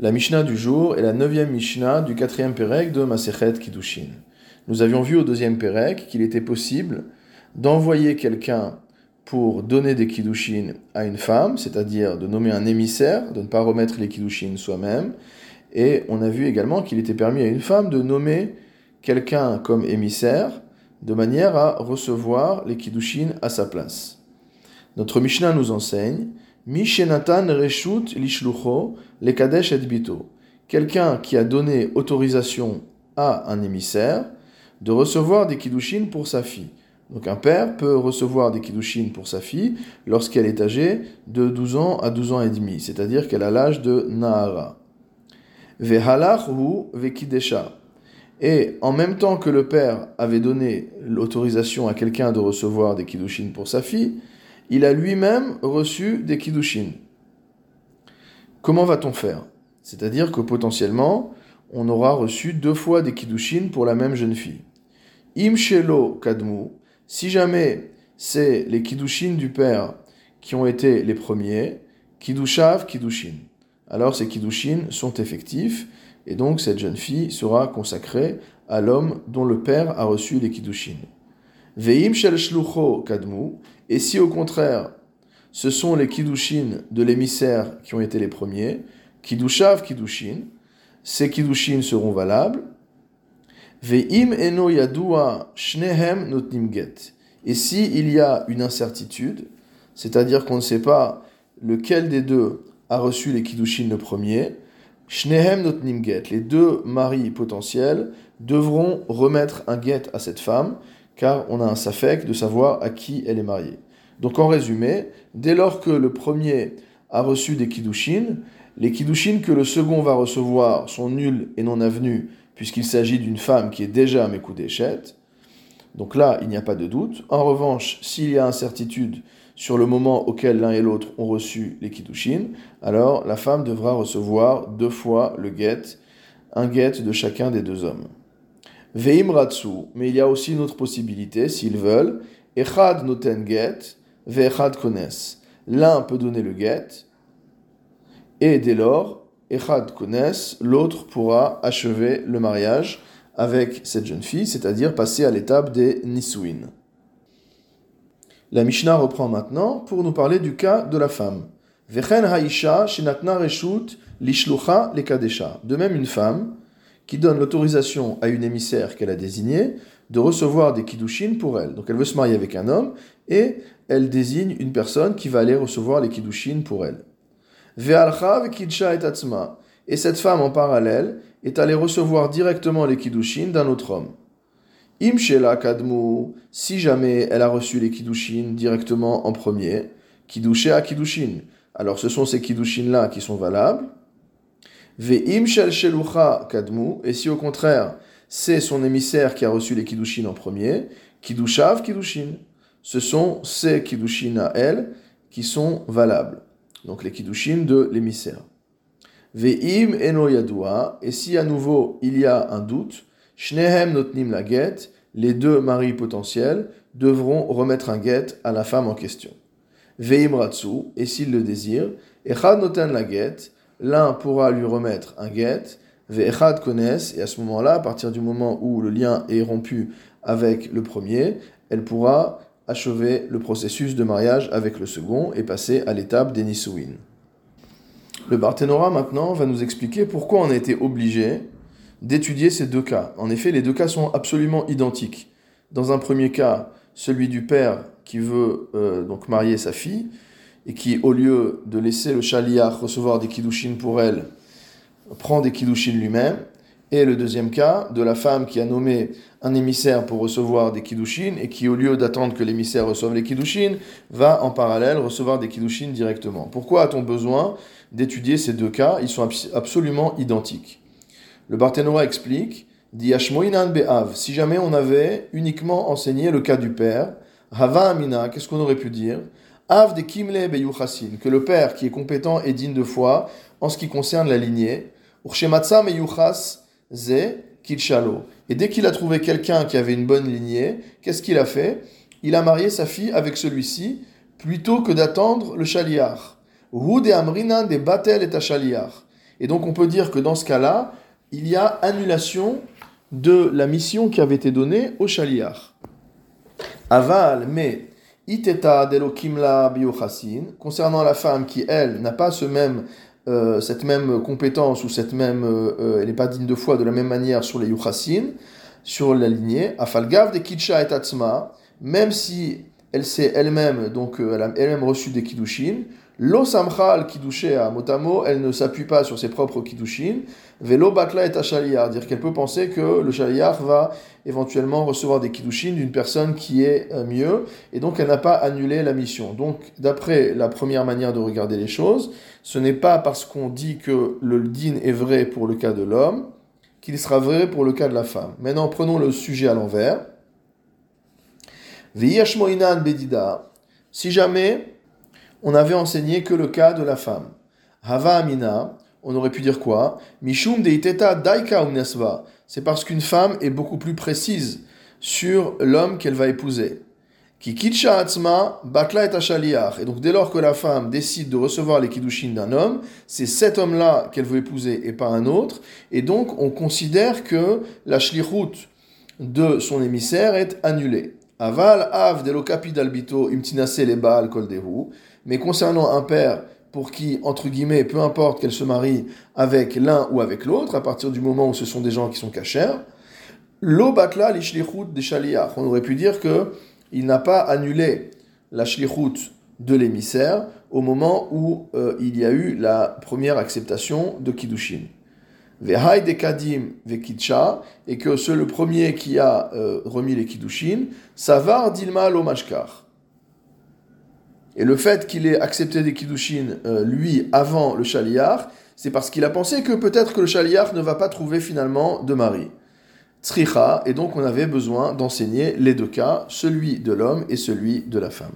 La Mishnah du jour est la neuvième Mishnah du quatrième Pérec de Masechet Kiddushin. Nous avions vu au deuxième Pérec qu'il était possible d'envoyer quelqu'un pour donner des Kiddushin à une femme, c'est-à-dire de nommer un émissaire, de ne pas remettre les Kiddushin soi-même. Et on a vu également qu'il était permis à une femme de nommer quelqu'un comme émissaire, de manière à recevoir les Kiddushin à sa place. Notre Mishnah nous enseigne Mishenatan Reshut Lishlucho le Kadesh et Bito. Quelqu'un qui a donné autorisation à un émissaire de recevoir des kiddushin pour sa fille. Donc un père peut recevoir des kiddushin pour sa fille lorsqu'elle est âgée de 12 ans à 12 ans et demi, c'est-à-dire qu'elle a l'âge de Nahara. Vehalach vekidesha. Et en même temps que le père avait donné l'autorisation à quelqu'un de recevoir des kiddushin pour sa fille, il a lui-même reçu des kiddushin. Comment va-t-on faire? C'est-à-dire que potentiellement, on aura reçu deux fois des kiddushin pour la même jeune fille. Imshelo kadmu, si jamais c'est les kiddushin du père qui ont été les premiers, kiddushav kiddushin. Alors ces kiddushin sont effectifs et donc cette jeune fille sera consacrée à l'homme dont le père a reçu les kiddushin. Veim shel shlucho kadmu, et si au contraire, ce sont les kiddushin de l'émissaire qui ont été les premiers, kiddushav kiddushin, ces kiddushin seront valables. Ve'im eno yadua shnehem notnim get. Et si il y a une incertitude, c'est-à-dire qu'on ne sait pas lequel des deux a reçu les kiddushin le premier, shnehem notnim get, les deux maris potentiels devront remettre un get à cette femme, car on a un safek de savoir à qui elle est mariée. Donc en résumé, dès lors que le premier a reçu des kiddushin, les kiddushin que le second va recevoir sont nuls et non avenus, puisqu'il s'agit d'une femme qui est déjà à mes d'échette. Donc là, il n'y a pas de doute. En revanche, s'il y a incertitude sur le moment auquel l'un et l'autre ont reçu les kiddushin, alors la femme devra recevoir deux fois le get, un get de chacun des deux hommes. Veim mais il y a aussi une autre possibilité, s'ils veulent. Echad noten ve'echad kones. L'un peut donner le get, et dès lors, echad kones, l'autre pourra achever le mariage avec cette jeune fille, c'est-à-dire passer à l'étape des nisuin. La Mishnah reprend maintenant pour nous parler du cas de la femme. Haisha. De même, une femme qui donne l'autorisation à une émissaire qu'elle a désignée de recevoir des kiddushin pour elle. Donc elle veut se marier avec un homme et elle désigne une personne qui va aller recevoir les kiddushin pour elle. Et cette femme en parallèle est allée recevoir directement les kiddushin d'un autre homme. Imshela kadmu, si jamais elle a reçu les kiddushin directement en premier, kiddushe à kiddushin. Alors ce sont ces kiddushin là qui sont valables. Ve'im shel shelucha kadmu, et si au contraire, c'est son émissaire qui a reçu les kiddushin en premier, kiddushav kiddushin. Ce sont ces kiddushin à elle qui sont valables. Donc les kiddushin de l'émissaire. Ve'im eno yadua, et si à nouveau il y a un doute, shnehem notnim la get, les deux maris potentiels devront remettre un get à la femme en question. Ve'im ratsu, et s'il le désire, echad noten la get, l'un pourra lui remettre un get, ve'echad kones, et à ce moment-là, à partir du moment où le lien est rompu avec le premier, elle pourra achever le processus de mariage avec le second et passer à l'étape des Nisuin. Le Barthénora maintenant va nous expliquer pourquoi on a été obligé d'étudier ces deux cas. En effet, les deux cas sont absolument identiques. Dans un premier cas, celui du père qui veut euh, donc marier sa fille, et qui, au lieu de laisser le chaliar recevoir des kiddushin pour elle, prend des kiddushin lui-même. Et le deuxième cas, de la femme qui a nommé un émissaire pour recevoir des kiddushin et qui, au lieu d'attendre que l'émissaire reçoive les kiddushin, va en parallèle recevoir des kiddushin directement. Pourquoi a-t-on besoin d'étudier ces deux cas? Ils sont absolument identiques. Le Barthénora explique dit Be'av, si jamais on avait uniquement enseigné le cas du père, Hava Amina, qu'est-ce qu'on aurait pu dire? Av de Kimle que le père qui est compétent et digne de foi en ce qui concerne la lignée, Urshematzah Meyuchas Ze Kilchalo. Et dès qu'il a trouvé quelqu'un qui avait une bonne lignée, qu'est-ce qu'il a fait? Il a marié sa fille avec celui-ci plutôt que d'attendre le chaliar. de Amrina de Batel et Chaliar. Et donc on peut dire que dans ce cas-là, il y a annulation de la mission qui avait été donnée au Shaliach. Aval, mais iteta concernant la femme qui, elle, n'a pas ce même, euh, cette même compétence ou cette même, euh, euh, elle n'est pas digne de foi de la même manière sur les yuchasin, sur la lignée, afalgav de kitcha et tatsma, même si elle s'est elle-même, donc elle a elle-même reçu des kiddushin, Lo samchal à motamo, elle ne s'appuie pas sur ses propres kiddushin. Velo bakla et shaliar, dire qu'elle peut penser que le shaliar va éventuellement recevoir des kiddushin d'une personne qui est euh, mieux, et donc elle n'a pas annulé la mission. Donc, d'après la première manière de regarder les choses, ce n'est pas parce qu'on dit que le din est vrai pour le cas de l'homme qu'il sera vrai pour le cas de la femme. Maintenant, prenons le sujet à l'envers. bedida. Si jamais on avait enseigné que le cas de la femme. Hava Amina, on aurait pu dire quoi? Mishum deiteta daika unesva. C'est parce qu'une femme est beaucoup plus précise sur l'homme qu'elle va épouser. Ki kitcha atzma bakla et Et donc dès lors que la femme décide de recevoir les kiddushin d'un homme, c'est cet homme-là qu'elle veut épouser et pas un autre. Et donc on considère que la shlichut de son émissaire est annulée. Aval av delokapi dalbito imtinase le baal kol mais concernant un père pour qui, entre guillemets, peu importe qu'elle se marie avec l'un ou avec l'autre, à partir du moment où ce sont des gens qui sont cachers, lo batla l'ishlichut des shaliach. On aurait pu dire que il n'a pas annulé la shlichut de l'émissaire au moment où euh, il y a eu la première acceptation de Kiddushin. Vehai de Kadim Vekitcha, et que c'est le premier qui a euh, remis les Kiddushin, Savar Dilma Lomashkar. Et le fait qu'il ait accepté des kiddushin, euh, lui, avant le chaliar, c'est parce qu'il a pensé que peut-être que le chaliar ne va pas trouver finalement de mari. Tzricha, et donc on avait besoin d'enseigner les deux cas, celui de l'homme et celui de la femme.